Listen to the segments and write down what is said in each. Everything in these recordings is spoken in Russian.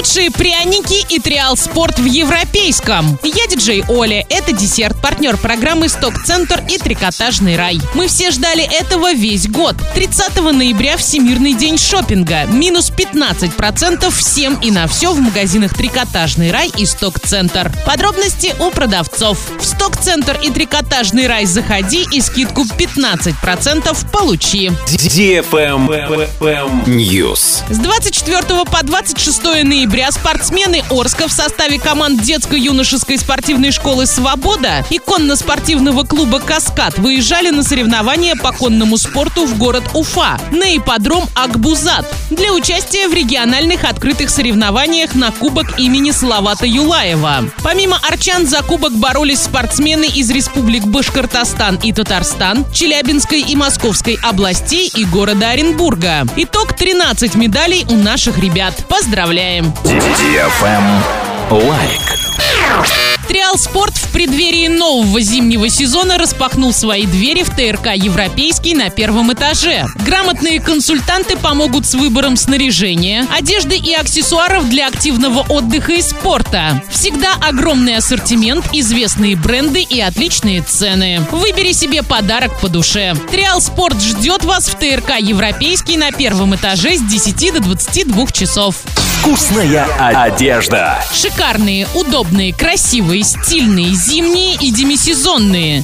Лучшие пряники и триал спорт в европейском. Я диджей Оля. Это десерт, партнер программы «Сток-центр» и «Трикотажный рай». Мы все ждали этого весь год. 30 ноября Всемирный день шопинга. Минус 15% всем и на все в магазинах «Трикотажный рай» и «Сток-центр». Подробности у продавцов. В «Сток-центр» и «Трикотажный рай» заходи и скидку 15% получи. News. С 24 по 26 ноября спортсмены Орска в составе команд детско-юношеской спортивной школы «Свобода» и конно-спортивного клуба «Каскад» выезжали на соревнования по конному спорту в город Уфа на ипподром Акбузат для участия в региональных открытых соревнованиях на кубок имени Салавата Юлаева. Помимо арчан за кубок боролись спортсмены из республик Башкортостан и Татарстан, Челябинской и Московской областей и города Оренбурга. Итог 13 медалей у наших ребят. Поздравляем! Лайк. Триал Спорт в преддверии нового зимнего сезона распахнул свои двери в ТРК «Европейский» на первом этаже. Грамотные консультанты помогут с выбором снаряжения, одежды и аксессуаров для активного отдыха и спорта. Всегда огромный ассортимент, известные бренды и отличные цены. Выбери себе подарок по душе. Триал Спорт ждет вас в ТРК «Европейский» на первом этаже с 10 до 22 часов. Вкусная одежда. Шикарные, удобные, красивые, стильные, зимние и демисезонные.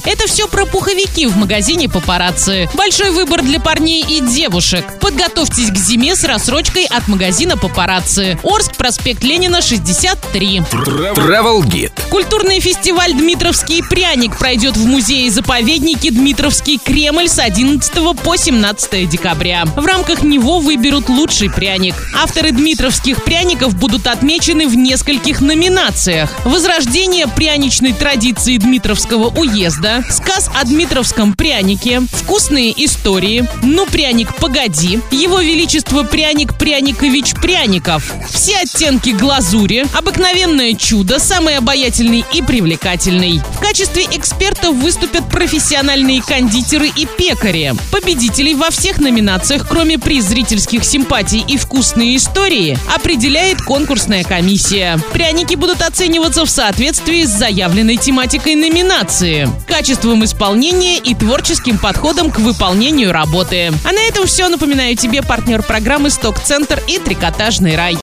Это все про пуховики в магазине «Папарацци». Большой выбор для парней и девушек. Подготовьтесь к зиме с рассрочкой от магазина «Папарацци». Орск, проспект Ленина, 63. Travel Guide. Культурный фестиваль «Дмитровский пряник» пройдет в музее-заповеднике «Дмитровский Кремль» с 11 по 17 декабря. В рамках него выберут лучший пряник. Авторы дмитровских пряников будут отмечены в нескольких номинациях. Возрождение пряничной традиции Дмитровского уезда, сказ о дмитровском прянике, вкусные истории, ну пряник погоди, его величество пряник Пряникович Пряников, все оттенки глазури, обыкновенное чудо, самый обаятельный и привлекательный. Качестве экспертов выступят профессиональные кондитеры и пекари. Победителей во всех номинациях, кроме приз зрительских симпатий и вкусные истории, определяет конкурсная комиссия. Пряники будут оцениваться в соответствии с заявленной тематикой номинации, качеством исполнения и творческим подходом к выполнению работы. А на этом все. Напоминаю тебе партнер программы «Сток-центр» и «Трикотажный рай».